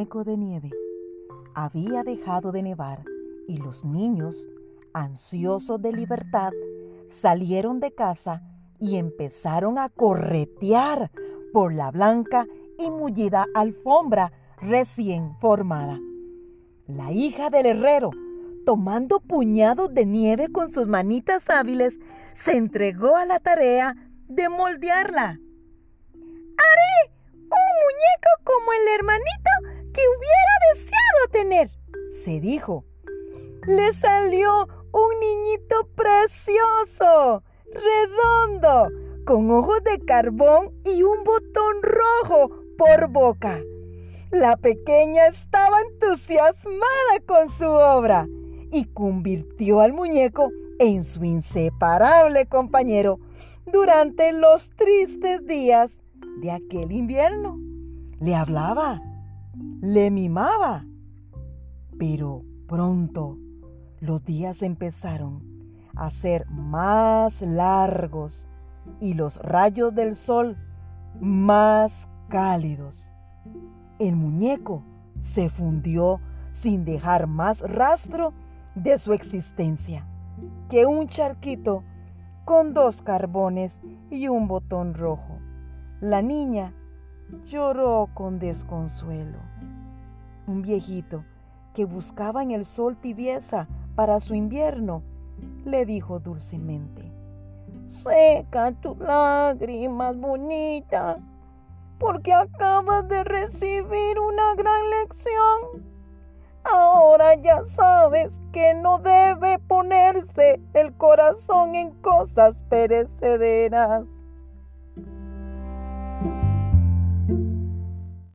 de nieve. Había dejado de nevar y los niños, ansiosos de libertad, salieron de casa y empezaron a corretear por la blanca y mullida alfombra recién formada. La hija del herrero, tomando puñados de nieve con sus manitas hábiles, se entregó a la tarea de moldearla. Haré un se dijo. Le salió un niñito precioso, redondo, con ojos de carbón y un botón rojo por boca. La pequeña estaba entusiasmada con su obra y convirtió al muñeco en su inseparable compañero durante los tristes días de aquel invierno. Le hablaba, le mimaba, pero pronto los días empezaron a ser más largos y los rayos del sol más cálidos. El muñeco se fundió sin dejar más rastro de su existencia que un charquito con dos carbones y un botón rojo. La niña lloró con desconsuelo. Un viejito que buscaba en el sol tibieza para su invierno le dijo dulcemente, Seca tus lágrimas, bonita, porque acabas de recibir una gran lección. Ahora ya sabes que no debe ponerse el corazón en cosas perecederas.